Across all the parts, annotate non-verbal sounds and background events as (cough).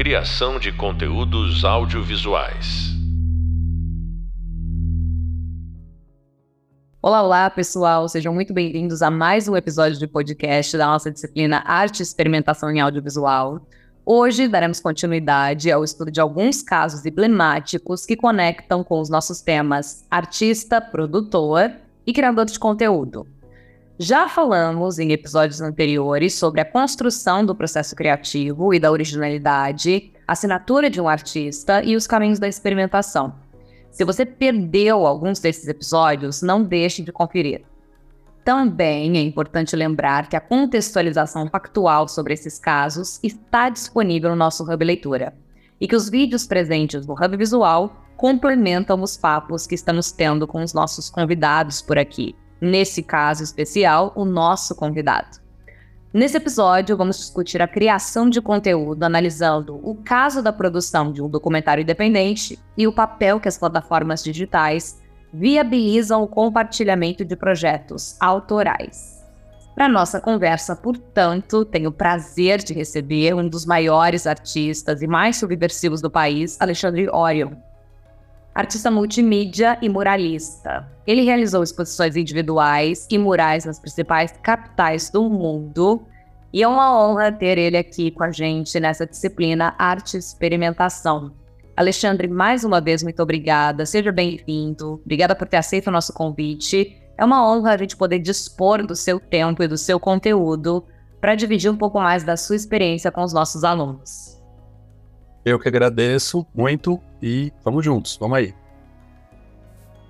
Criação de conteúdos audiovisuais. Olá, olá, pessoal. Sejam muito bem-vindos a mais um episódio de podcast da nossa disciplina Arte e Experimentação em Audiovisual. Hoje daremos continuidade ao estudo de alguns casos emblemáticos que conectam com os nossos temas artista, produtor e criador de conteúdo. Já falamos em episódios anteriores sobre a construção do processo criativo e da originalidade, assinatura de um artista e os caminhos da experimentação. Se você perdeu alguns desses episódios, não deixe de conferir. Também é importante lembrar que a contextualização factual sobre esses casos está disponível no nosso Hub Leitura e que os vídeos presentes no Hub Visual complementam os papos que estamos tendo com os nossos convidados por aqui nesse caso especial, o nosso convidado. Nesse episódio, vamos discutir a criação de conteúdo, analisando o caso da produção de um documentário independente e o papel que as plataformas digitais viabilizam o compartilhamento de projetos autorais. Para nossa conversa, portanto, tenho o prazer de receber um dos maiores artistas e mais subversivos do país, Alexandre Orion, artista multimídia e muralista. Ele realizou exposições individuais e murais nas principais capitais do mundo. E é uma honra ter ele aqui com a gente nessa disciplina Arte e Experimentação. Alexandre, mais uma vez, muito obrigada. Seja bem-vindo. Obrigada por ter aceito o nosso convite. É uma honra a gente poder dispor do seu tempo e do seu conteúdo para dividir um pouco mais da sua experiência com os nossos alunos. Eu que agradeço muito e vamos juntos, vamos aí.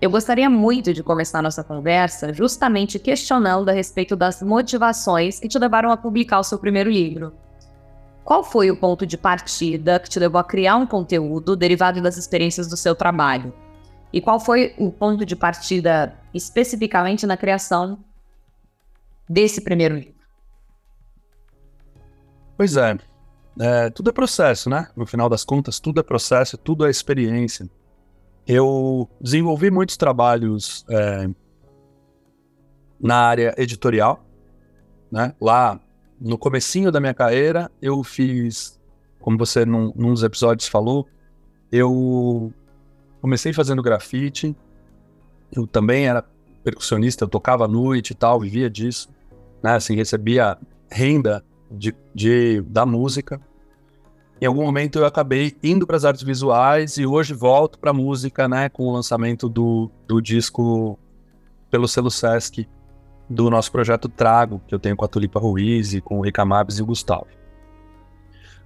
Eu gostaria muito de começar nossa conversa justamente questionando a respeito das motivações que te levaram a publicar o seu primeiro livro. Qual foi o ponto de partida que te levou a criar um conteúdo derivado das experiências do seu trabalho? E qual foi o ponto de partida especificamente na criação desse primeiro livro? Pois é, é, tudo é processo, né? No final das contas, tudo é processo, tudo é experiência. Eu desenvolvi muitos trabalhos é, na área editorial, né? Lá no comecinho da minha carreira, eu fiz, como você num, num dos episódios falou, eu comecei fazendo grafite. Eu também era percussionista, eu tocava à noite e tal, vivia disso, né? Assim, recebia renda de, de da música em algum momento eu acabei indo para as artes visuais e hoje volto para a música, né, com o lançamento do, do disco pelo selo Sesc do nosso projeto Trago, que eu tenho com a Tulipa Ruiz e com o Rica Mabes e o Gustavo.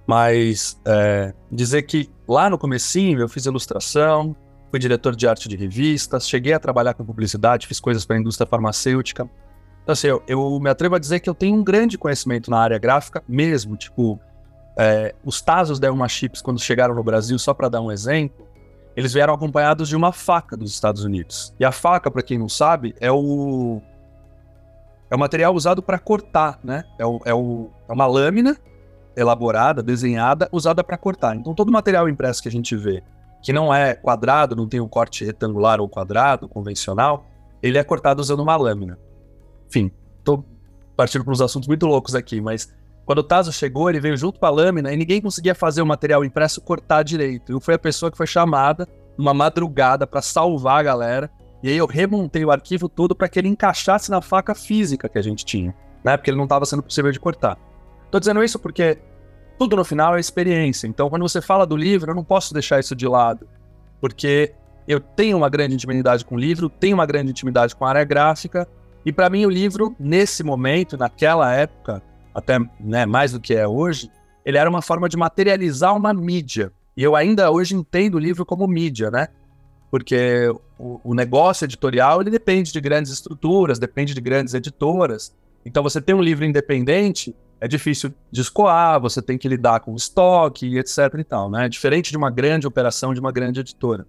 Mas é, dizer que lá no comecinho eu fiz ilustração, fui diretor de arte de revistas, cheguei a trabalhar com publicidade, fiz coisas para a indústria farmacêutica. Então assim, eu, eu me atrevo a dizer que eu tenho um grande conhecimento na área gráfica mesmo, tipo, é, os Tazos da Elma Chips, quando chegaram no Brasil, só para dar um exemplo, eles vieram acompanhados de uma faca dos Estados Unidos. E a faca, para quem não sabe, é o é o material usado para cortar, né? É, o, é, o, é uma lâmina elaborada, desenhada, usada para cortar. Então todo material impresso que a gente vê, que não é quadrado, não tem um corte retangular ou quadrado convencional, ele é cortado usando uma lâmina. Enfim, tô partindo para uns assuntos muito loucos aqui, mas quando o Tazo chegou, ele veio junto com a lâmina e ninguém conseguia fazer o material impresso cortar direito. Eu fui a pessoa que foi chamada numa madrugada para salvar a galera. E aí eu remontei o arquivo todo para que ele encaixasse na faca física que a gente tinha, né? Porque ele não estava sendo possível de cortar. Tô dizendo isso porque tudo no final é experiência. Então, quando você fala do livro, eu não posso deixar isso de lado, porque eu tenho uma grande intimidade com o livro, tenho uma grande intimidade com a área gráfica, e para mim o livro, nesse momento, naquela época, até né, mais do que é hoje, ele era uma forma de materializar uma mídia. E eu ainda hoje entendo o livro como mídia, né? Porque o, o negócio editorial ele depende de grandes estruturas, depende de grandes editoras. Então você tem um livro independente, é difícil de escoar, você tem que lidar com estoque, etc e tal, né? Diferente de uma grande operação de uma grande editora.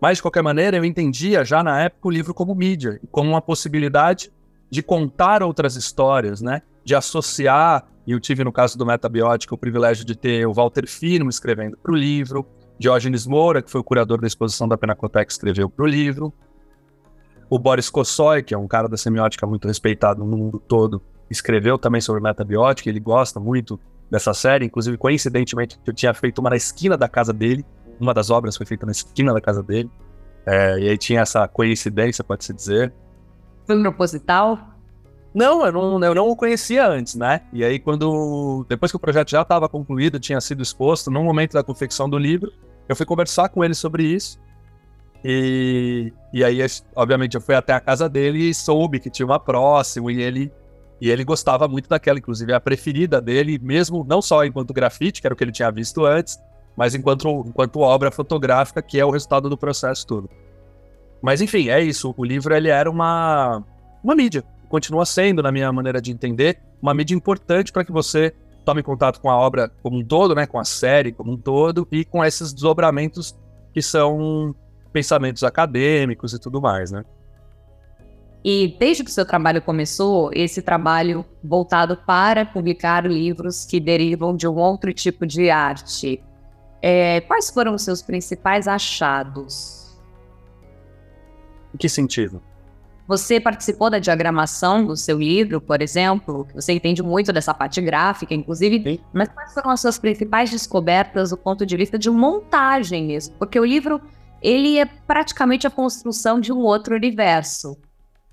Mas, de qualquer maneira, eu entendia já na época o livro como mídia, como uma possibilidade de contar outras histórias, né? de associar, e eu tive no caso do Metabiótica o privilégio de ter o Walter Firmo escrevendo para o livro, Diógenes Moura, que foi o curador da exposição da Pinacoteca, escreveu para o livro, o Boris Kossoy, que é um cara da semiótica muito respeitado no mundo todo, escreveu também sobre metabiótica, ele gosta muito dessa série, inclusive coincidentemente eu tinha feito uma na esquina da casa dele, uma das obras foi feita na esquina da casa dele, é, e aí tinha essa coincidência, pode-se dizer. Foi proposital? Não eu, não, eu não o conhecia antes, né? E aí, quando. Depois que o projeto já estava concluído, tinha sido exposto, no momento da confecção do livro, eu fui conversar com ele sobre isso. E, e aí, obviamente, eu fui até a casa dele e soube que tinha uma próxima, e ele e ele gostava muito daquela, inclusive a preferida dele, mesmo não só enquanto grafite, que era o que ele tinha visto antes, mas enquanto, enquanto obra fotográfica, que é o resultado do processo todo. Mas enfim, é isso. O livro ele era uma, uma mídia, continua sendo, na minha maneira de entender, uma mídia importante para que você tome contato com a obra como um todo, né, com a série como um todo, e com esses desdobramentos que são pensamentos acadêmicos e tudo mais, né? E desde que o seu trabalho começou, esse trabalho voltado para publicar livros que derivam de um outro tipo de arte, é, quais foram os seus principais achados? Em que sentido? Você participou da diagramação do seu livro, por exemplo, você entende muito dessa parte gráfica, inclusive, Sim. mas quais foram as suas principais descobertas do ponto de vista de montagem mesmo? Porque o livro, ele é praticamente a construção de um outro universo,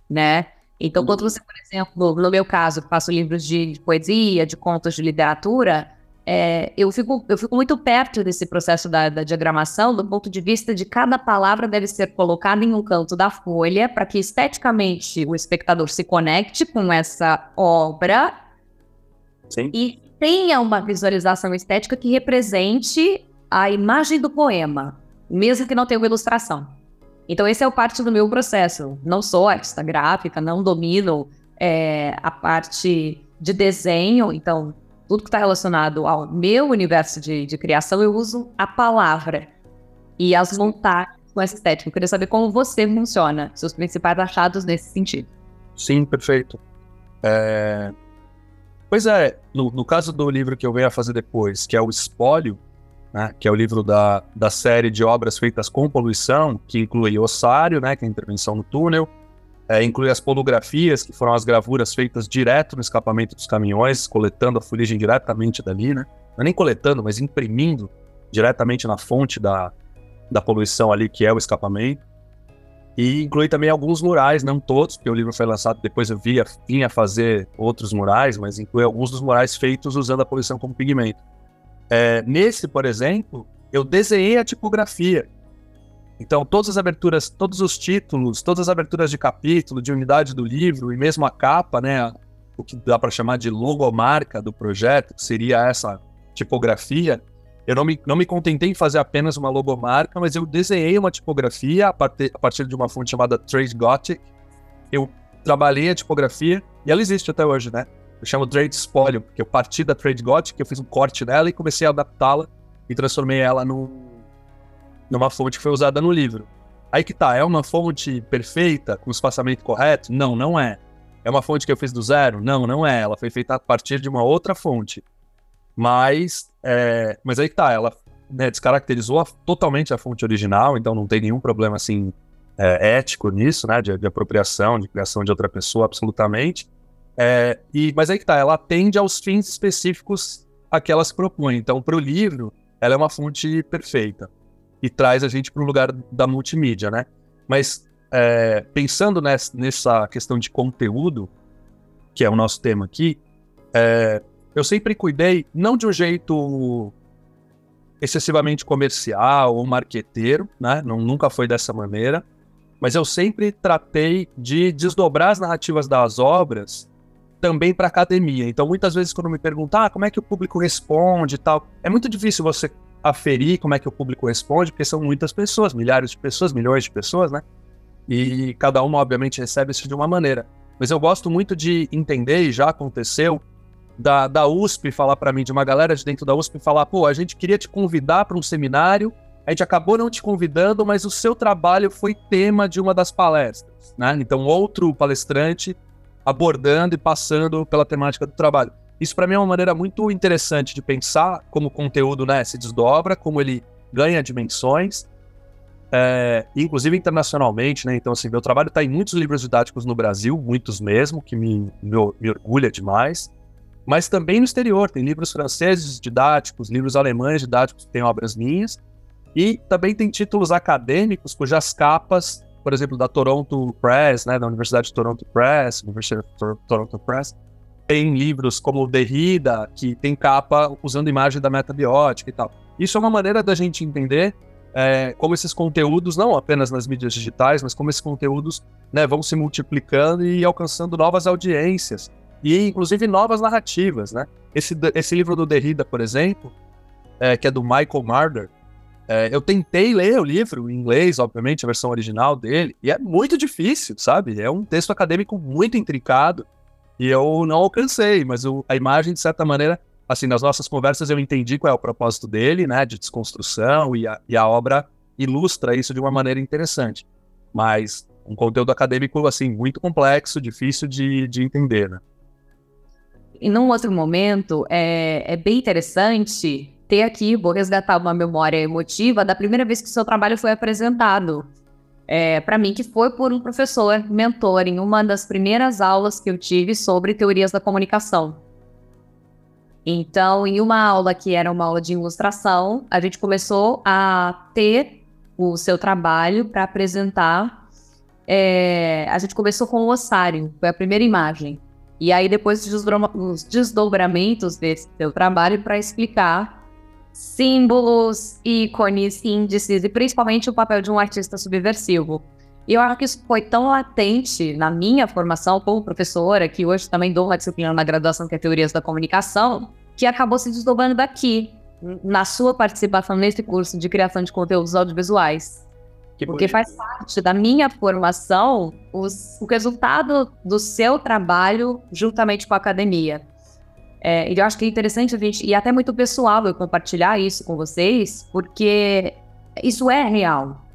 né? Então, quando você, por exemplo, no meu caso, faço livros de poesia, de contos de literatura, é, eu, fico, eu fico muito perto desse processo da, da, diagramação, do ponto de vista de cada palavra deve ser colocada em um canto da folha, para que esteticamente o espectador se conecte com essa obra Sim. e tenha uma visualização estética que represente a imagem do poema, mesmo que não tenha uma ilustração. Então, esse é o parte do meu processo. Não sou artista gráfica, não domino é, a parte de desenho, então tudo que está relacionado ao meu universo de, de, criação, eu uso a palavra e as montagens com essa estética. Eu queria saber como você funciona, seus principais achados nesse sentido. Sim, perfeito. É... Pois é, no, no, caso do livro que eu venho a fazer depois, que é o Espólio, né, que é o livro da, da série de obras feitas com poluição, que inclui Ossário, né, que é a intervenção no túnel, é, inclui as polografias, que foram as gravuras feitas direto no escapamento dos caminhões, coletando a fuligem diretamente dali, né? Não é nem coletando, mas imprimindo diretamente na fonte da, da poluição ali, que é o escapamento. E inclui também alguns murais, não todos, porque o livro foi lançado depois eu via, vinha fazer outros murais, mas inclui alguns dos murais feitos usando a poluição como pigmento. É, nesse, por exemplo, eu desenhei a tipografia então, todas as aberturas, todos os títulos, todas as aberturas de capítulo, de unidade do livro e mesmo a capa, né, o que dá para chamar de logomarca do projeto, que seria essa tipografia, eu não me, não me contentei em fazer apenas uma logomarca, mas eu desenhei uma tipografia a partir, a partir de uma fonte chamada Trade Gothic. Eu trabalhei a tipografia e ela existe até hoje, né? Eu chamo Trade Spoilio, porque eu parti da Trade Gothic, eu fiz um corte nela e comecei a adaptá-la e transformei ela num, numa fonte que foi usada no livro. Aí que tá, é uma fonte perfeita, com o espaçamento correto? Não, não é. É uma fonte que eu fiz do zero? Não, não é. Ela foi feita a partir de uma outra fonte. Mas, é, mas aí que tá, ela né, descaracterizou a, totalmente a fonte original, então não tem nenhum problema assim é, ético nisso, né, de, de, apropriação, de criação de outra pessoa, absolutamente. É, e, mas aí que tá, ela atende aos fins específicos a que ela se propõe. Então, para o livro, ela é uma fonte perfeita e traz a gente para o lugar da multimídia, né? Mas é, pensando nessa, questão de conteúdo, que é o nosso tema aqui, é, eu sempre cuidei, não de um jeito excessivamente comercial ou marqueteiro, né? Não, nunca foi dessa maneira, mas eu sempre tratei de desdobrar as narrativas das obras também para academia. Então, muitas vezes, quando me perguntam ah, como é que o público responde e tal, é muito difícil você aferir como é que o público responde, porque são muitas pessoas, milhares de pessoas, milhões de pessoas, né? E cada uma, obviamente, recebe isso de uma maneira. Mas eu gosto muito de entender, e já aconteceu, da, da USP falar para mim, de uma galera de dentro da USP falar: pô, a gente queria te convidar para um seminário, a gente acabou não te convidando, mas o seu trabalho foi tema de uma das palestras, né? Então, outro palestrante abordando e passando pela temática do trabalho. Isso para mim é uma maneira muito interessante de pensar como o conteúdo né, se desdobra, como ele ganha dimensões, é, inclusive internacionalmente, né? Então, assim, meu trabalho está em muitos livros didáticos no Brasil, muitos mesmo, que me, me, me orgulha demais. mas também no exterior. Tem livros franceses didáticos, livros alemães didáticos que têm obras minhas, e também tem títulos acadêmicos cujas capas, por exemplo, da Toronto Press, né, da Universidade de Toronto Press, University of Toronto Press, tem livros como Derrida, que tem capa usando imagem da metabiótica e tal. Isso é uma maneira da gente entender é, como esses conteúdos, não apenas nas mídias digitais, mas como esses conteúdos né, vão se multiplicando e alcançando novas audiências e inclusive novas narrativas. Né? Esse, esse livro do Derrida, por exemplo, é, que é do Michael Marder, é, eu tentei ler o livro em inglês, obviamente, a versão original dele, e é muito difícil, sabe? É um texto acadêmico muito intricado e eu não alcancei, mas a imagem, de certa maneira, assim, nas nossas conversas eu entendi qual é o propósito dele, né, de desconstrução, e a, e a obra ilustra isso de uma maneira interessante. Mas um conteúdo acadêmico, assim, muito complexo, difícil de, de entender, né? E num outro momento, é, é bem interessante ter aqui, vou resgatar uma memória emotiva da primeira vez que o seu trabalho foi apresentado. É, para mim, que foi por um professor, mentor, em uma das primeiras aulas que eu tive sobre teorias da comunicação. Então, em uma aula que era uma aula de ilustração, a gente começou a ter o seu trabalho para apresentar. É, a gente começou com o ossário, foi a primeira imagem. E aí, depois, os desdobramentos desse seu trabalho para explicar símbolos, ícones, índices e principalmente o papel de um artista subversivo. E eu acho que isso foi tão latente na minha formação como professora, que hoje também dou uma disciplina na graduação que é Teorias da Comunicação, que acabou se desdobrando daqui, na sua participação nesse curso de criação de conteúdos audiovisuais. Que Porque faz parte da minha formação os, o resultado do seu trabalho juntamente com a academia. É, eu acho que é interessante a gente, e até muito pessoal eu compartilhar isso com vocês, porque isso é real.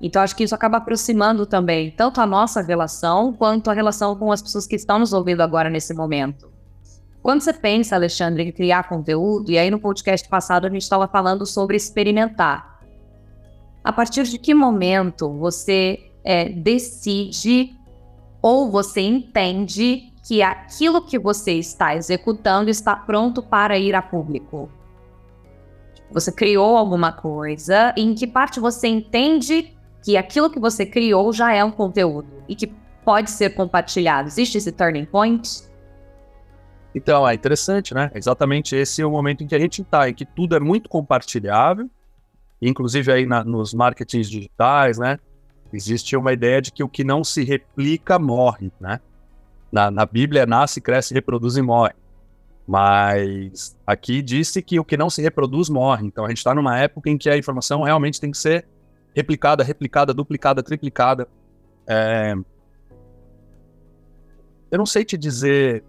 Então, acho que isso acaba aproximando também tanto a nossa relação quanto a relação com as pessoas que estão nos ouvindo agora nesse momento. Quando você pensa, Alexandre, em criar conteúdo, e aí no podcast passado a gente estava falando sobre experimentar. A partir de que momento você é, decide ou você entende que aquilo que você está executando está pronto para ir a público? Você criou alguma coisa, em que parte você entende que aquilo que você criou já é um conteúdo e que pode ser compartilhado. Existe esse turning point? Então, é interessante, né? Exatamente esse é o momento em que a gente está, em que tudo é muito compartilhável, inclusive aí na, nos marketings digitais, né? Existe uma ideia de que o que não se replica morre, né? Na, na Bíblia, nasce, cresce, reproduz e morre. Mas aqui disse que o que não se reproduz morre. Então a gente está numa época em que a informação realmente tem que ser replicada, replicada, duplicada, triplicada. É... Eu não sei te dizer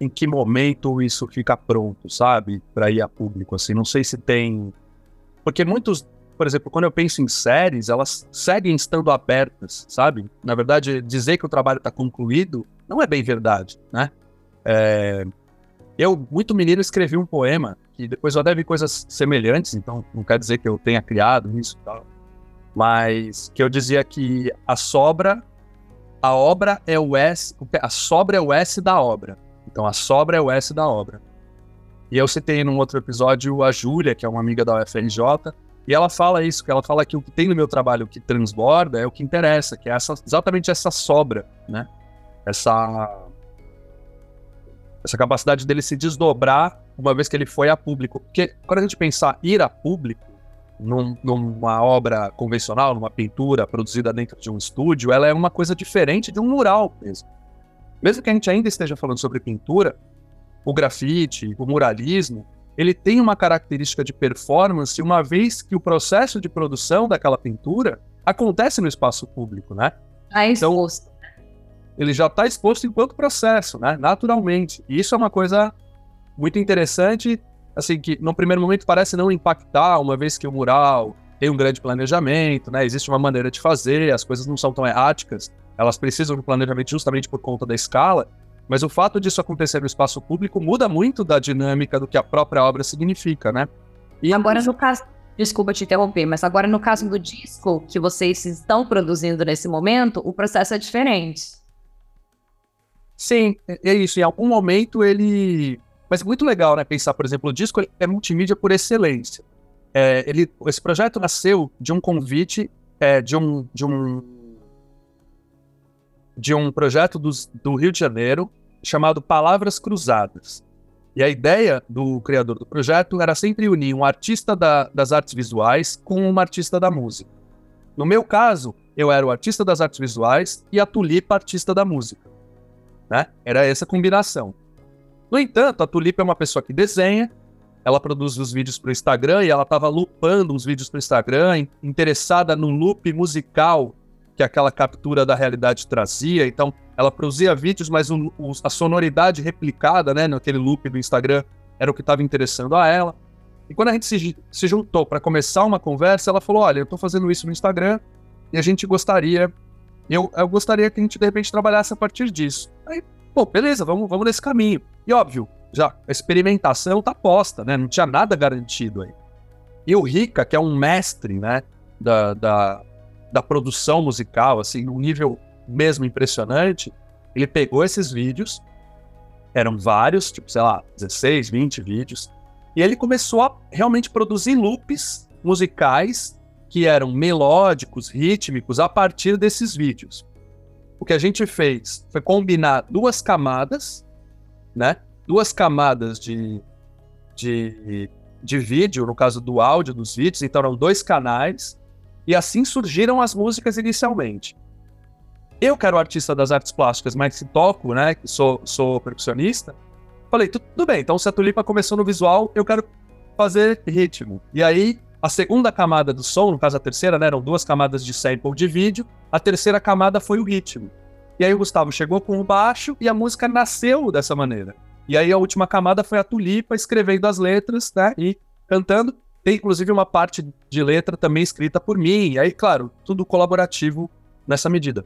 em que momento isso fica pronto, sabe, para ir a público. Assim, não sei se tem, porque muitos, por exemplo, quando eu penso em séries, elas seguem estando abertas, sabe? Na verdade, dizer que o trabalho está concluído não é bem verdade, né? É... Eu, muito menino, escrevi um poema que depois eu deve coisas semelhantes, então não quer dizer que eu tenha criado isso e tal, mas que eu dizia que a sobra, a obra é o S, a sobra é o S da obra. Então a sobra é o S da obra. E eu citei num outro episódio a Júlia, que é uma amiga da UFRJ, e ela fala isso, que ela fala que o que tem no meu trabalho que transborda é o que interessa, que é essa, exatamente essa sobra, né? Essa essa capacidade dele se desdobrar uma vez que ele foi a público. Porque quando a gente pensar ir a público, num, numa obra convencional, numa pintura produzida dentro de um estúdio, ela é uma coisa diferente de um mural mesmo. Mesmo que a gente ainda esteja falando sobre pintura, o grafite, o muralismo, ele tem uma característica de performance, uma vez que o processo de produção daquela pintura acontece no espaço público, né? Ah, então, ele já está exposto enquanto processo, né? Naturalmente. E isso é uma coisa muito interessante, assim, que no primeiro momento parece não impactar, uma vez que o mural tem um grande planejamento, né? Existe uma maneira de fazer, as coisas não são tão erráticas, elas precisam de planejamento justamente por conta da escala, mas o fato disso acontecer no espaço público muda muito da dinâmica do que a própria obra significa, né? E agora no caso, desculpa te interromper, mas agora no caso do disco que vocês estão produzindo nesse momento, o processo é diferente. Sim, é, é isso. Em algum momento ele. Mas é muito legal, né? Pensar, por exemplo, o disco é multimídia por excelência. É, ele, esse projeto nasceu de um convite é, de um de um de um projeto do Rio de Janeiro chamado Palavras Cruzadas. E a ideia do criador do projeto era sempre unir um artista da, das artes visuais com uma artista da música. No meu caso, eu era o artista das artes visuais e a Tulipa, artista da música. Né? Era essa combinação. No entanto, a Tulipa é uma pessoa que desenha, ela produz os vídeos para o Instagram e ela estava lupando os vídeos para o Instagram, interessada no loop musical que aquela captura da realidade trazia. Então, ela produzia vídeos, mas a sonoridade replicada, né, naquele loop do Instagram, era o que estava interessando a ela. E quando a gente se, se juntou para começar uma conversa, ela falou: Olha, eu estou fazendo isso no Instagram e a gente gostaria, eu, eu gostaria que a gente de repente trabalhasse a partir disso. Aí, pô, beleza, vamos, vamos nesse caminho. E óbvio, já a experimentação está posta, né? Não tinha nada garantido aí. E o Rica, que é um mestre, né, da, da, da produção musical, assim, num nível mesmo impressionante, ele pegou esses vídeos, eram vários, tipo, sei lá, 16, 20 vídeos, e ele começou a realmente produzir loops musicais que eram melódicos, rítmicos, a partir desses vídeos. O que a gente fez foi combinar duas camadas, né? Duas camadas de, de, de vídeo, no caso do áudio dos vídeos, então eram dois canais, e assim surgiram as músicas inicialmente. Eu que era o artista das artes plásticas, mas que toco, né? Que sou, sou percussionista. Falei, tudo bem, então se a tulipa começou no visual, eu quero fazer ritmo. E aí, a segunda camada do som, no caso a terceira, né? Eram duas camadas de sample de vídeo. A terceira camada foi o ritmo. E aí o Gustavo chegou com o baixo e a música nasceu dessa maneira. E aí a última camada foi a tulipa escrevendo as letras, né? E cantando. Tem inclusive uma parte de letra também escrita por mim. E aí, claro, tudo colaborativo nessa medida.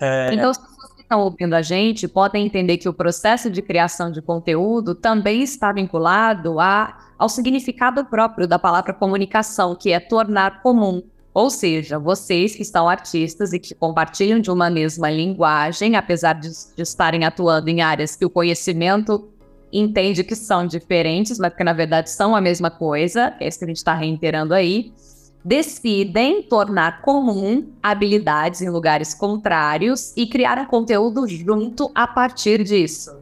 É... Então, as pessoas que estão ouvindo a gente podem entender que o processo de criação de conteúdo também está vinculado a, ao significado próprio da palavra comunicação, que é tornar comum. Ou seja, vocês que estão artistas e que compartilham de uma mesma linguagem, apesar de, de estarem atuando em áreas que o conhecimento entende que são diferentes, mas que na verdade são a mesma coisa, é isso que a gente está reiterando aí, decidem tornar comum habilidades em lugares contrários e criar conteúdo junto a partir disso.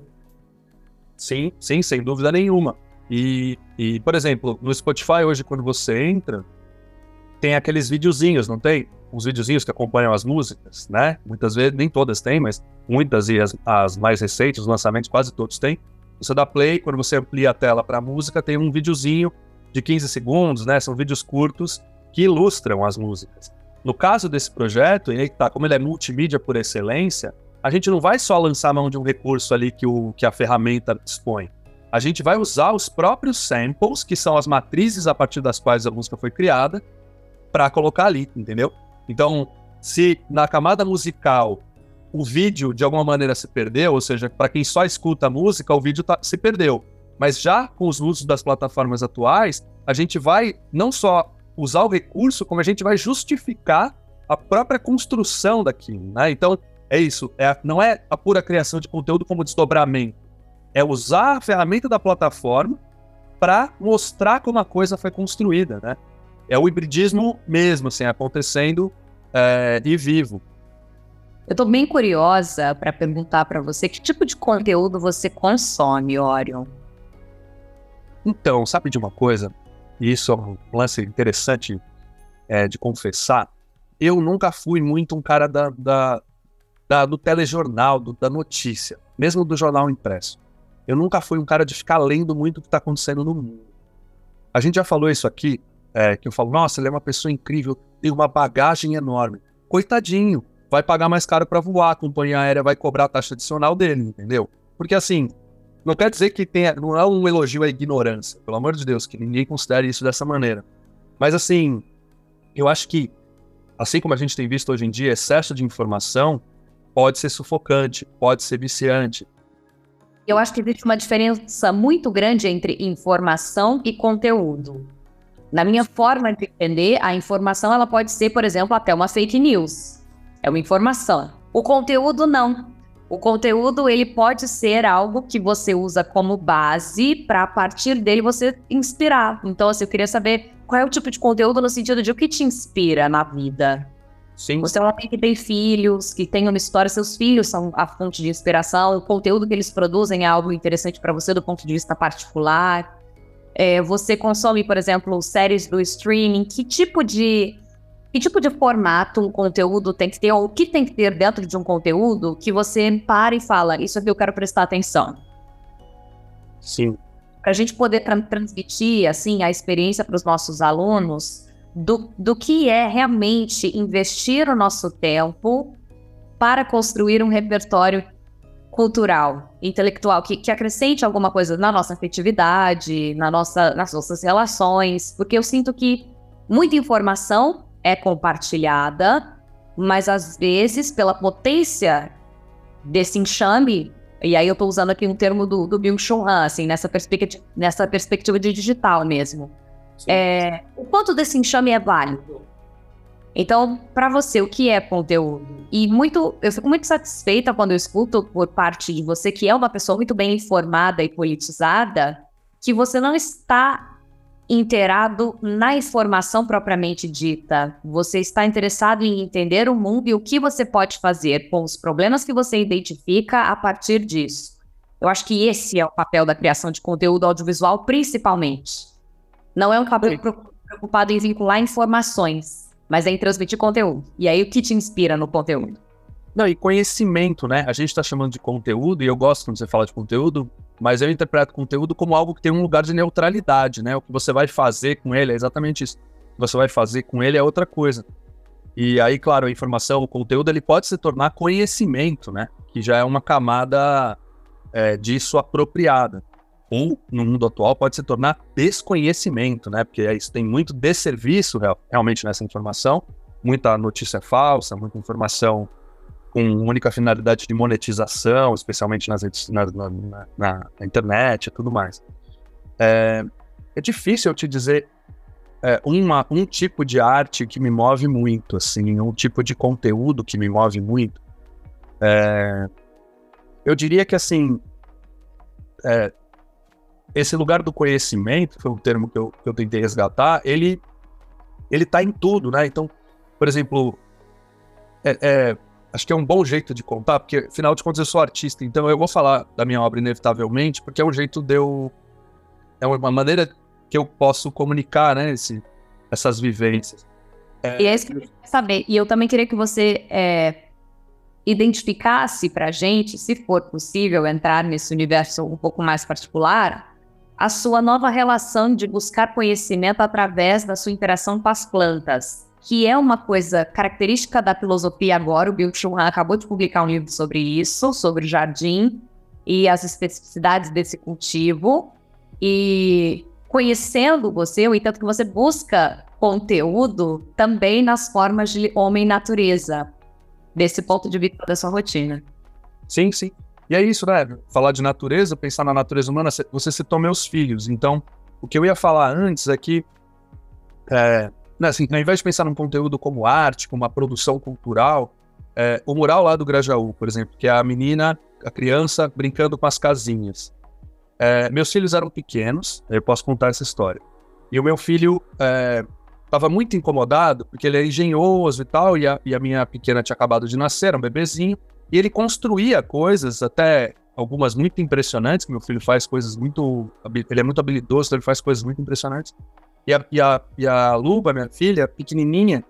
Sim, sim, sem dúvida nenhuma. E, e, por exemplo, no Spotify hoje, quando você entra, tem aqueles videozinhos, não tem? Os videozinhos que acompanham as músicas, né? Muitas vezes, nem todas têm, mas muitas e as, as mais recentes, os lançamentos, quase todos têm. Você dá play, quando você amplia a tela para a música, tem um videozinho de 15 segundos, né? São vídeos curtos que ilustram as músicas. No caso desse projeto, e tá, como ele é multimídia por excelência, a gente não vai só lançar mão de um recurso ali que, o, que a ferramenta dispõe. A gente vai usar os próprios samples, que são as matrizes a partir das quais a música foi criada, para colocar ali, entendeu? Então, se na camada musical o vídeo de alguma maneira se perdeu, ou seja, para quem só escuta a música, o vídeo tá, se perdeu. Mas já com os usos das plataformas atuais, a gente vai não só usar o recurso, como a gente vai justificar a própria construção daquilo, né? Então, é isso. É, não é a pura criação de conteúdo como desdobramento. É usar a ferramenta da plataforma para mostrar como a coisa foi construída, né? É o hibridismo mesmo, assim, acontecendo é, e vivo. Eu estou bem curiosa para perguntar para você que tipo de conteúdo você consome, Orion. Então, sabe de uma coisa? Isso é um lance interessante é, de confessar. Eu nunca fui muito um cara da, da, da do telejornal, do, da notícia, mesmo do jornal impresso. Eu nunca fui um cara de ficar lendo muito o que está acontecendo no mundo. A gente já falou isso aqui, é, que eu falo, nossa, ele é uma pessoa incrível, tem uma bagagem enorme. Coitadinho, vai pagar mais caro para voar, a companhia aérea vai cobrar a taxa adicional dele, entendeu? Porque assim, não quer dizer que tenha, não é um elogio à ignorância, pelo amor de Deus, que ninguém considere isso dessa maneira. Mas assim, eu acho que, assim como a gente tem visto hoje em dia, excesso de informação pode ser sufocante, pode ser viciante. Eu acho que existe uma diferença muito grande entre informação e conteúdo. Na minha forma de entender, a informação ela pode ser, por exemplo, até uma fake news é uma informação. O conteúdo não. O conteúdo ele pode ser algo que você usa como base para a partir dele você inspirar. Então, assim, eu queria saber qual é o tipo de conteúdo no sentido de o que te inspira na vida. Sim. Você é um homem que tem filhos, que tem uma história, seus filhos são a fonte de inspiração, o conteúdo que eles produzem é algo interessante para você do ponto de vista particular. É, você consome, por exemplo, séries do streaming. Que tipo de que tipo de formato um conteúdo tem que ter, ou o que tem que ter dentro de um conteúdo que você para e fala, isso aqui eu quero prestar atenção? Sim. Para a gente poder tra transmitir, assim, a experiência para os nossos alunos do, do que é realmente investir o nosso tempo para construir um repertório cultural, intelectual, que, que acrescente alguma coisa na nossa afetividade, na nossa, nas nossas relações, porque eu sinto que muita informação é compartilhada, mas às vezes, pela potência desse enxame, e aí eu estou usando aqui um termo do, do Bill Han, assim, nessa perspectiva, nessa perspectiva de digital mesmo. É, o quanto desse enxame é válido? Então, para você, o que é conteúdo? E muito, eu fico muito satisfeita quando eu escuto por parte de você que é uma pessoa muito bem informada e politizada, que você não está inteirado na informação propriamente dita. Você está interessado em entender o mundo e o que você pode fazer com os problemas que você identifica a partir disso. Eu acho que esse é o papel da criação de conteúdo audiovisual, principalmente. Não é um papel preocupado em vincular informações, mas é em transmitir conteúdo. E aí, o que te inspira no conteúdo? Não, e conhecimento, né? A gente está chamando de conteúdo, e eu gosto quando você fala de conteúdo, mas eu interpreto conteúdo como algo que tem um lugar de neutralidade, né? O que você vai fazer com ele é exatamente isso. O que você vai fazer com ele é outra coisa. E aí, claro, a informação, o conteúdo, ele pode se tornar conhecimento, né? Que já é uma camada é, disso apropriada. Ou, no mundo atual, pode se tornar desconhecimento, né? Porque isso tem muito desserviço real, realmente nessa informação, muita notícia falsa, muita informação com única finalidade de monetização, especialmente nas redes, na, na, na, internet e tudo mais. É, é difícil eu te dizer é, uma, um tipo de arte que me move muito, assim, um tipo de conteúdo que me move muito. É, eu diria que, assim, é, esse lugar do conhecimento, foi o termo que eu, que eu tentei resgatar, ele, ele tá em tudo, né? Então, por exemplo, é, é acho que é um bom jeito de contar, porque afinal de contas eu sou artista, então eu vou falar da minha obra inevitavelmente, porque é um jeito de eu. É uma maneira que eu posso comunicar, né, esse, essas vivências. É... E é isso que eu queria saber. E eu também queria que você é, identificasse pra gente, se for possível, entrar nesse universo um pouco mais particular, a sua nova relação de buscar conhecimento através da sua interação com as plantas que é uma coisa característica da filosofia agora. O Bill Chun Han acabou de publicar um livro sobre isso, sobre o jardim e as especificidades desse cultivo. E conhecendo você, o entanto que você busca conteúdo também nas formas de homem-natureza, desse ponto de vista da sua rotina. Sim, sim. E é isso, né? Falar de natureza, pensar na natureza humana, você citou meus filhos. Então, o que eu ia falar antes é que é, né, assim, ao invés de pensar num conteúdo como arte, como uma produção cultural, é, o mural lá do Grajaú, por exemplo, que é a menina, a criança brincando com as casinhas. É, meus filhos eram pequenos, eu posso contar essa história. E o meu filho estava é, muito incomodado, porque ele é engenhoso e tal, e a, e a minha pequena tinha acabado de nascer, um bebezinho, e ele construía coisas, até algumas muito impressionantes, que meu filho faz coisas muito. Ele é muito habilidoso, então ele faz coisas muito impressionantes. E a, e a, e a Luba, minha filha, pequenininha,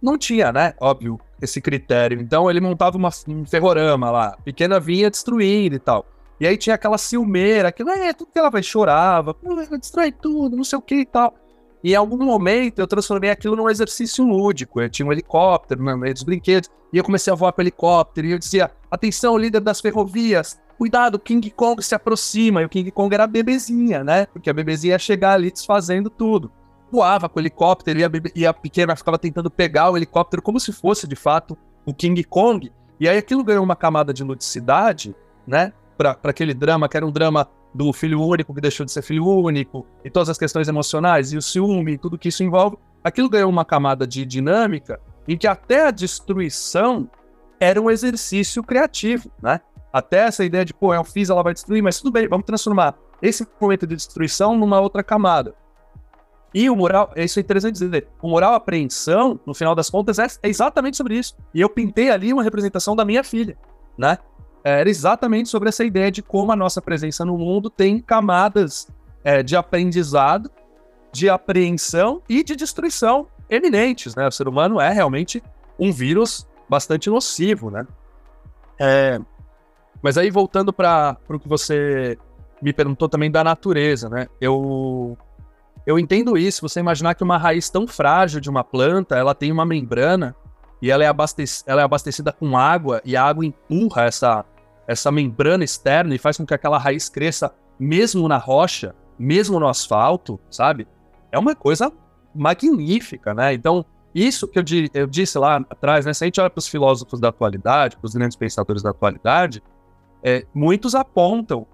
não tinha, né? Óbvio, esse critério. Então ele montava uma, um ferrorama lá, pequena vinha destruindo e tal. E aí tinha aquela ciumeira, aquilo, é, tudo que ela vai, chorava, destrói tudo, não sei o que e tal. E em algum momento eu transformei aquilo num exercício lúdico. Eu tinha um helicóptero no meio dos brinquedos, e eu comecei a voar para helicóptero, e eu dizia: atenção, líder das ferrovias, cuidado, King Kong se aproxima. E o King Kong era a bebezinha, né? Porque a bebezinha ia chegar ali desfazendo tudo. Voava com o helicóptero e a, bebe... e a pequena ficava tentando pegar o helicóptero como se fosse, de fato, o King Kong. E aí aquilo ganhou uma camada de ludicidade, né? Para aquele drama, que era um drama do filho único que deixou de ser filho único, e todas as questões emocionais, e o ciúme, e tudo que isso envolve. Aquilo ganhou uma camada de dinâmica em que até a destruição era um exercício criativo, né? Até essa ideia de, pô, é um fiz, ela vai destruir, mas tudo bem, vamos transformar esse momento de destruição numa outra camada. E o moral, isso é interessante dizer, o moral apreensão, no final das contas, é, é, exatamente sobre isso. E eu pintei ali uma representação da minha filha, né? Era exatamente sobre essa ideia de como a nossa presença no mundo tem camadas é, de aprendizado, de apreensão e de destruição eminentes, né? O ser humano é realmente um vírus bastante nocivo, né? É, mas aí, voltando para o que você me perguntou também da natureza, né? Eu, eu entendo isso. Você imaginar que uma raiz tão frágil de uma planta, ela tem uma membrana e ela é, abastec ela é abastecida com água e a água empurra essa, essa membrana externa e faz com que aquela raiz cresça mesmo na rocha, mesmo no asfalto, sabe? É uma coisa magnífica, né? Então, isso que eu, eu disse lá atrás, né? Se a gente olha para os filósofos da atualidade, para os grandes pensadores da atualidade, é, muitos apontam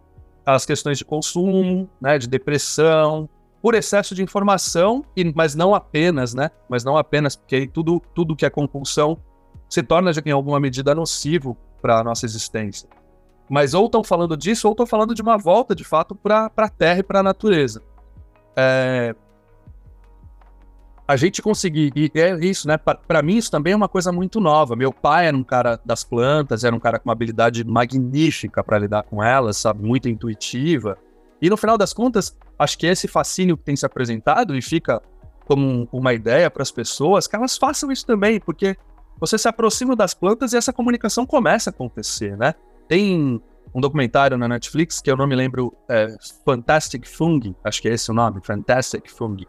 as questões de consumo, né, de depressão, por excesso de informação, e, mas não apenas, né? Mas não apenas, porque aí tudo, tudo que é compulsão se torna, em alguma medida, nocivo para a nossa existência. Mas ou estão falando disso, ou estão falando de uma volta, de fato, para a Terra e para a natureza. É, a gente conseguir, e é isso, né? Para mim, isso também é uma coisa muito nova. Meu pai era um cara das plantas, era um cara com uma habilidade magnífica para lidar com elas, sabe? Muito intuitiva. E no final das contas, acho que esse fascínio que tem se apresentado e fica como uma ideia para as pessoas, que elas façam isso também, porque você se aproxima das plantas e essa comunicação começa a acontecer, né? Tem um documentário na Netflix que eu não me lembro, é, Fantastic Fungi, acho que é esse o nome, Fantastic Fungi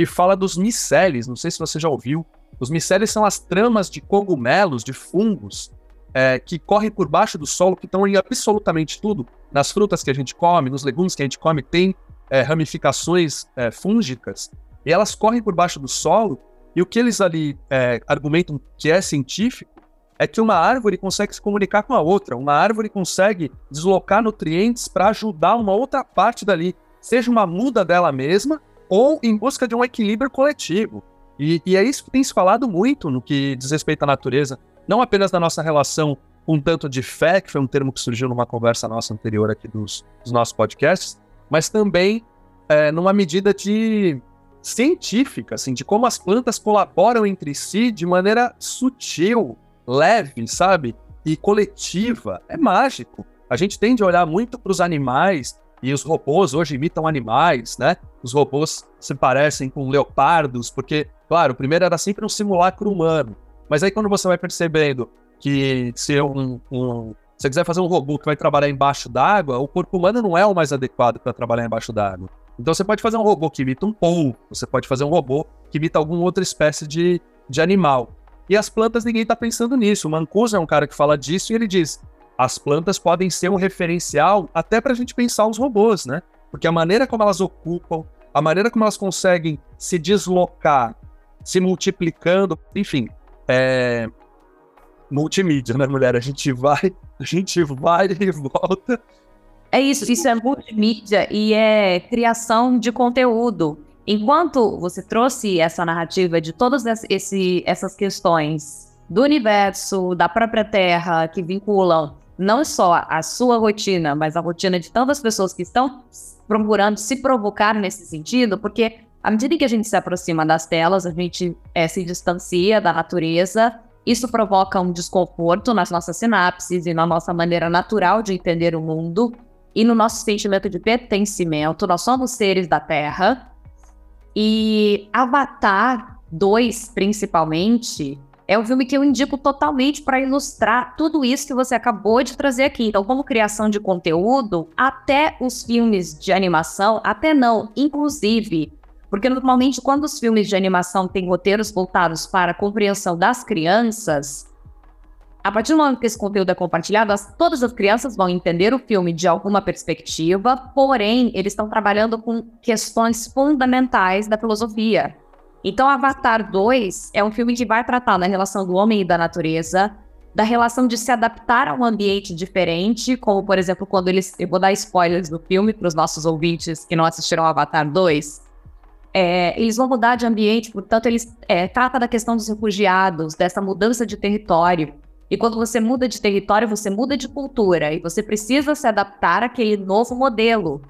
que fala dos miceles. Não sei se você já ouviu. Os miceles são as tramas de cogumelos, de fungos, é, que correm por baixo do solo, que estão em absolutamente tudo. Nas frutas que a gente come, nos legumes que a gente come, tem é, ramificações é, fúngicas, e elas correm por baixo do solo, e o que eles ali é, argumentam que é científico é que uma árvore consegue se comunicar com a outra, uma árvore consegue deslocar nutrientes para ajudar uma outra parte dali, seja uma muda dela mesma, ou em busca de um equilíbrio coletivo. E, e, é isso que tem se falado muito no que diz respeito à natureza, não apenas da nossa relação um tanto de fé, que foi um termo que surgiu numa conversa nossa anterior aqui dos, dos nossos podcasts, mas também é, numa medida de científica, assim, de como as plantas colaboram entre si de maneira sutil, leve, sabe? E coletiva. É mágico. A gente tende a olhar muito para os animais e os robôs hoje imitam animais, né? Os robôs se parecem com leopardos, porque, claro, o primeiro era sempre um simulacro humano. Mas aí quando você vai percebendo que se um, um se você quiser fazer um robô que vai trabalhar embaixo d'água, o corpo humano não é o mais adequado para trabalhar embaixo d'água. Então você pode fazer um robô que imita um polvo, você pode fazer um robô que imita alguma outra espécie de, de animal. E as plantas ninguém está pensando nisso. O Mancuso é um cara que fala disso e ele diz: as plantas podem ser um referencial até para a gente pensar os robôs, né? Porque a maneira como elas ocupam, a maneira como elas conseguem se deslocar, se multiplicando, enfim, é multimídia, né, mulher? A gente vai, a gente vai e volta. É isso, isso é multimídia e é criação de conteúdo. Enquanto você trouxe essa narrativa de todas esse, essas questões do universo, da própria Terra, que vinculam não só a sua rotina, mas a rotina de tantas pessoas que estão procurando se provocar nesse sentido, porque à medida que a gente se aproxima das telas, a gente é, se distancia da natureza, isso provoca um desconforto nas nossas sinapses e na nossa maneira natural de entender o mundo e no nosso sentimento de pertencimento. Nós somos seres da Terra. E Avatar 2, principalmente, é um filme que eu indico totalmente para ilustrar tudo isso que você acabou de trazer aqui. Então, como criação de conteúdo, até os filmes de animação, até não, inclusive, porque normalmente quando os filmes de animação têm roteiros voltados para a compreensão das crianças, a partir do momento que esse conteúdo é compartilhado, as, todas as crianças vão entender o filme de alguma perspectiva, porém, eles estão trabalhando com questões fundamentais da filosofia. Então, Avatar 2 é um filme que vai tratar da relação do homem e da natureza, da relação de se adaptar a um ambiente diferente, como, por exemplo, quando eles. Eu vou dar spoilers do filme para os nossos ouvintes que não assistiram Avatar 2. É, eles vão mudar de ambiente, portanto, eles é, trata da questão dos refugiados, dessa mudança de território. E quando você muda de território, você muda de cultura e você precisa se adaptar àquele novo modelo.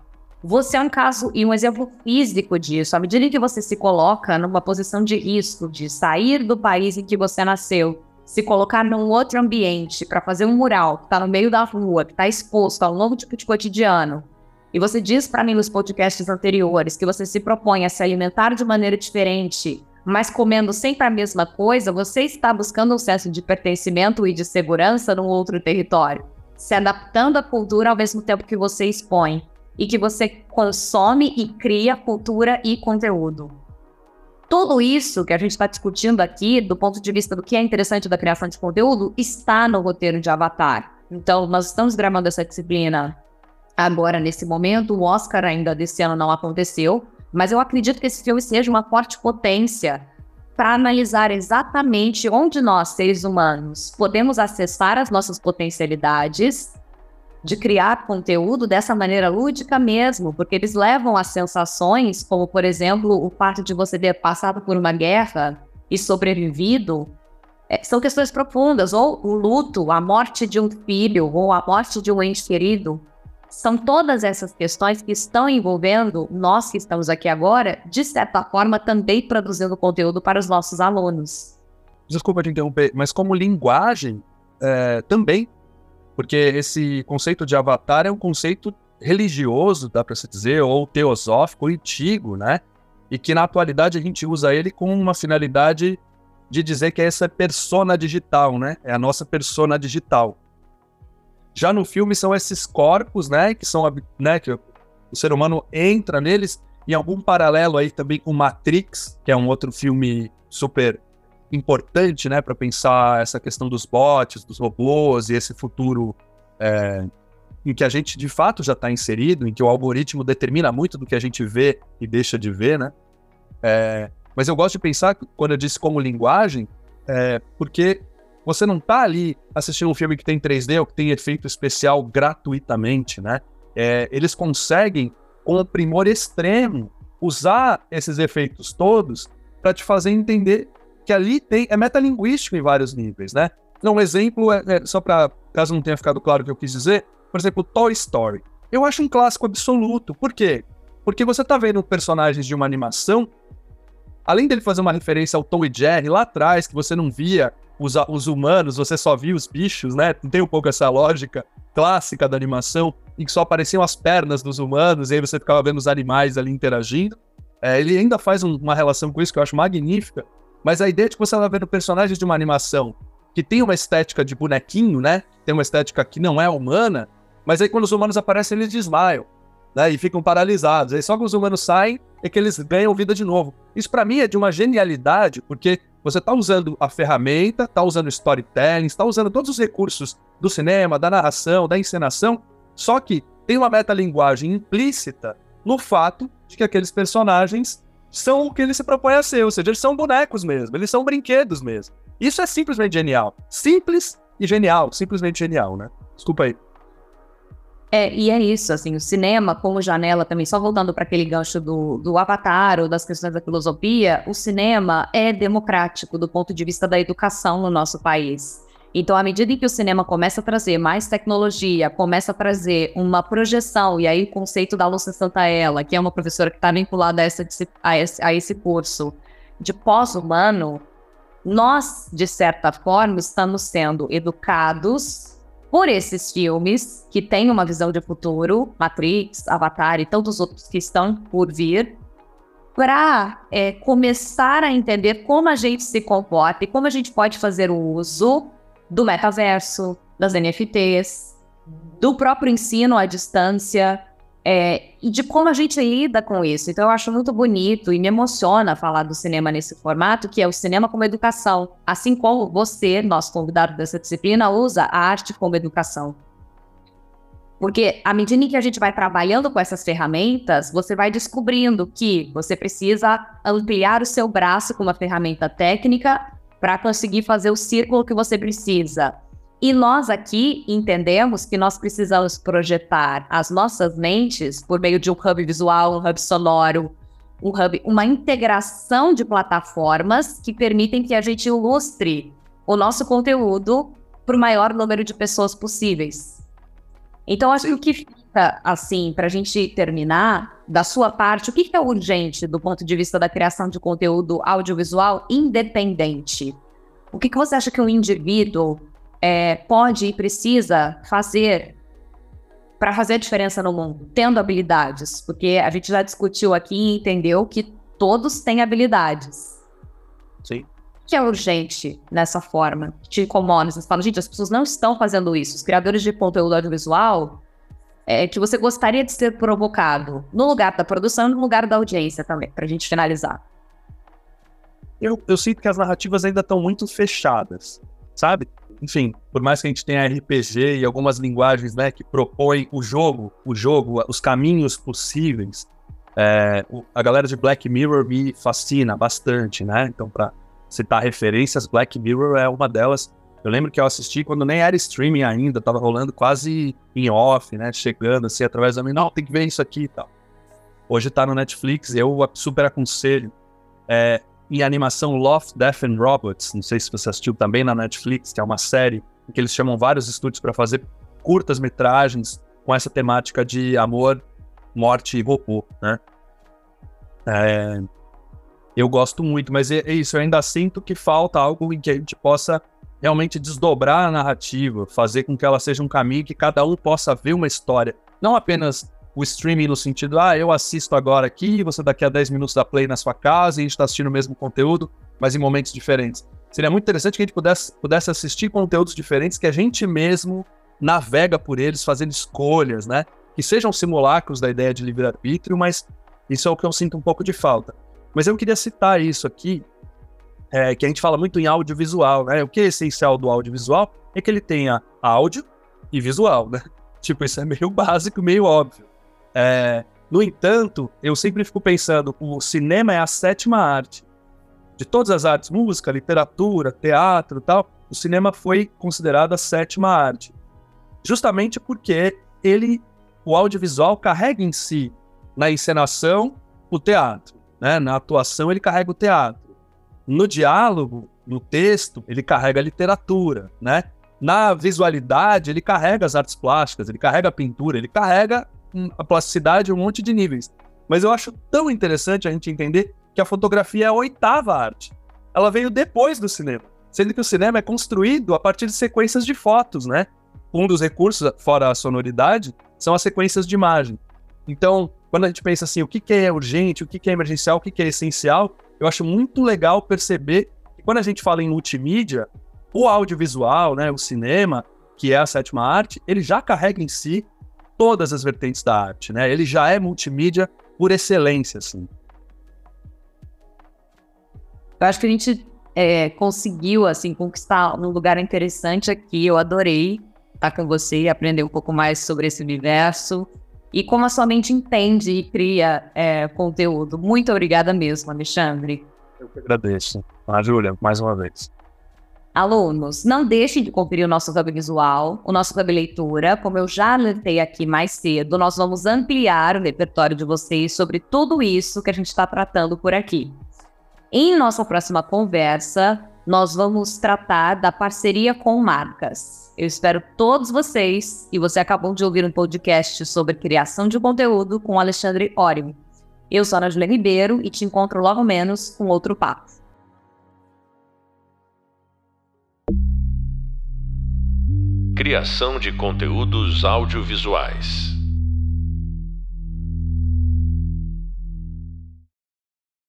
Você é um caso e um exemplo físico disso. À medida que você se coloca numa posição de risco, de sair do país em que você nasceu, se colocar num outro ambiente para fazer um mural que está no meio da rua, que está exposto a um novo tipo de cotidiano, e você diz para mim nos podcasts anteriores que você se propõe a se alimentar de maneira diferente, mas comendo sempre a mesma coisa, você está buscando um senso de pertencimento e de segurança num outro território, se adaptando à cultura ao mesmo tempo que você expõe e que você consome e cria cultura e conteúdo. Tudo isso que a gente está discutindo aqui, do ponto de vista do que é interessante da criação de conteúdo, está no roteiro de Avatar. Então, nós estamos gravando essa disciplina agora, nesse momento. O Oscar ainda desse ano não aconteceu, mas eu acredito que esse filme seja uma forte potência para analisar exatamente onde nós, seres humanos, podemos acessar as nossas potencialidades de criar conteúdo dessa maneira lúdica mesmo, porque eles levam a sensações, como por exemplo o fato de você ter passado por uma guerra e sobrevivido, é, são questões profundas, ou o luto, a morte de um filho, ou a morte de um ente querido. São todas essas questões que estão envolvendo nós que estamos aqui agora, de certa forma, também produzindo conteúdo para os nossos alunos. Desculpa te interromper, mas como linguagem, é, também, porque esse conceito de avatar é um conceito religioso, dá para se dizer, ou teosófico, antigo, né? E que na atualidade a gente usa ele com uma finalidade de dizer que essa é persona digital, né? É a nossa persona digital. Já no filme são esses corpos, né, que são, né, que o ser humano entra neles, em algum paralelo aí também com Matrix, que é um outro filme super importante, né, para pensar essa questão dos bots, dos robôs e esse futuro é, em que a gente de fato já está inserido, em que o algoritmo determina muito do que a gente vê e deixa de ver, né? É, mas eu gosto de pensar, quando eu disse como linguagem, é, porque você não está ali assistindo um filme que tem 3D ou que tem efeito especial gratuitamente, né? É, eles conseguem, com um primor extremo, usar esses efeitos todos para te fazer entender que ali tem é metalinguístico em vários níveis, né? Então, um exemplo, é, é só para caso não tenha ficado claro o que eu quis dizer, por exemplo, Toy Story. Eu acho um clássico absoluto. Por quê? Porque você está vendo personagens de uma animação, além dele fazer uma referência ao Tom e Jerry lá atrás, que você não via os, os humanos, você só via os bichos, né? Tem um pouco essa lógica clássica da animação, em que só apareciam as pernas dos humanos, e aí você ficava vendo os animais ali interagindo. É, ele ainda faz um, uma relação com isso que eu acho magnífica, mas a ideia de que você está vendo personagens de uma animação que tem uma estética de bonequinho, né? Tem uma estética que não é humana, mas aí quando os humanos aparecem, eles desmaiam, né? E ficam paralisados. Aí só que os humanos saem é que eles ganham vida de novo. Isso para mim é de uma genialidade, porque você está usando a ferramenta, está usando storytelling, está usando todos os recursos do cinema, da narração, da encenação, só que tem uma metalinguagem implícita no fato de que aqueles personagens são o que ele se propõe a ser, ou seja, eles são bonecos mesmo, eles são brinquedos mesmo. Isso é simplesmente genial. Simples e genial, simplesmente genial, né? Desculpa aí. É, e é isso, assim, o cinema como janela também, só voltando para aquele gancho do, do Avatar ou das questões da filosofia, o cinema é democrático do ponto de vista da educação no nosso país. Então, à medida em que o cinema começa a trazer mais tecnologia, começa a trazer uma projeção, e aí o conceito da Lúcia Santaella, que é uma professora que está vinculada a, essa, a, esse, a esse curso de pós-humano, nós, de certa forma, estamos sendo educados por esses filmes que têm uma visão de futuro, Matrix, Avatar e tantos outros que estão por vir, para é, começar a entender como a gente se comporta e como a gente pode fazer o uso do metaverso, das NFTs, do próprio ensino à distância, é, e de como a gente lida com isso. Então, eu acho muito bonito e me emociona falar do cinema nesse formato, que é o cinema como educação. Assim como você, nosso convidado dessa disciplina, usa a arte como educação. Porque à medida que a gente vai trabalhando com essas ferramentas, você vai descobrindo que você precisa ampliar o seu braço com uma ferramenta técnica para conseguir fazer o círculo que você precisa e nós aqui entendemos que nós precisamos projetar as nossas mentes por meio de um hub visual, um hub sonoro, um hub, uma integração de plataformas que permitem que a gente ilustre o nosso conteúdo para o maior número de pessoas possíveis. Então, acho que o que fica, assim, para a gente terminar, da sua parte, o que é urgente do ponto de vista da criação de conteúdo audiovisual independente? O que, que você acha que o indivíduo é, pode e precisa fazer para fazer a diferença no mundo, tendo habilidades? Porque a gente já discutiu aqui e entendeu que todos têm habilidades. Sim. O que é urgente nessa forma? Te incomoda? Você fala, gente, as pessoas não estão fazendo isso. Os criadores de conteúdo audiovisual, é que você gostaria de ser provocado no lugar da produção e no lugar da audiência também, para a gente finalizar. Eu, eu sinto que as narrativas ainda estão muito fechadas, sabe? enfim, por mais que a gente tenha RPG e algumas linguagens né, que propõem o jogo, o jogo, os caminhos possíveis, é, a galera de Black Mirror me fascina bastante, né? Então, para citar referências, Black Mirror é uma delas. Eu lembro que eu assisti quando nem era streaming ainda, tava rolando quase em off, né? Chegando assim através da minha, não, tem que ver isso aqui e tal. Hoje tá no Netflix, eu super aconselho. É, em animação Love, Death and Robots, não sei se você assistiu também na Netflix, que é uma série em que eles chamam vários estúdios para fazer curtas metragens com essa temática de amor, morte e robô, né? É, eu gosto muito, mas é, é, isso, eu ainda sinto que falta algo em que a gente possa realmente desdobrar a narrativa, fazer com que ela seja um caminho que cada um possa ver uma história, não apenas o streaming no sentido, ah, eu assisto agora aqui, você daqui a 10 minutos dá play na sua casa e a gente está assistindo o mesmo conteúdo, mas em momentos diferentes. Seria muito interessante que a gente pudesse, pudesse assistir conteúdos diferentes que a gente mesmo navega por eles, fazendo escolhas, né? Que sejam simulacros da ideia de livre-arbítrio, mas isso é o que eu sinto um pouco de falta. Mas eu queria citar isso aqui, é, que a gente fala muito em audiovisual, né? O que é essencial do audiovisual é que ele tenha áudio e visual, né? (laughs) Tipo, isso é meio básico, meio óbvio. É, no entanto, eu sempre fico pensando, o cinema é a sétima arte. De todas as artes, música, literatura, teatro tal, o cinema foi considerado a sétima arte. Justamente porque ele, o audiovisual carrega em si, na encenação, o teatro. Né? Na atuação, ele carrega o teatro. No diálogo, no texto, ele carrega a literatura. Né? Na visualidade, ele carrega as artes plásticas, ele carrega a pintura, ele carrega a plasticidade, um monte de níveis. Mas eu acho tão interessante a gente entender que a fotografia é a oitava arte. Ela veio depois do cinema, sendo que o cinema é construído a partir de sequências de fotos, né? Um dos recursos, fora a sonoridade, são as sequências de imagem. Então, quando a gente pensa assim, o que, é urgente, o que, é emergencial, o que é essencial, eu acho muito legal perceber que quando a gente fala em multimídia, o audiovisual, né, o cinema, que é a sétima arte, ele já carrega em si todas as vertentes da arte, né? Ele já é multimídia por excelência, assim. Eu acho que a gente é, conseguiu, assim, conquistar um lugar interessante aqui. Eu adorei estar com você e aprender um pouco mais sobre esse universo e como a sua mente entende e cria é, conteúdo. Muito obrigada mesmo, Alexandre. Eu que agradeço. Ah, Júlia, mais uma vez. Alunos, não deixem de conferir o nosso hub visual, o nosso hub leitura. Como eu já alertei aqui mais cedo, nós vamos ampliar o repertório de vocês sobre tudo isso que a gente está tratando por aqui. Em nossa próxima conversa, nós vamos tratar da parceria com marcas. Eu espero todos vocês e você acabou de ouvir um podcast sobre criação de conteúdo com Alexandre Ório. Eu sou a Ana Julia Ribeiro e te encontro logo menos com outro papo. Criação de conteúdos audiovisuais.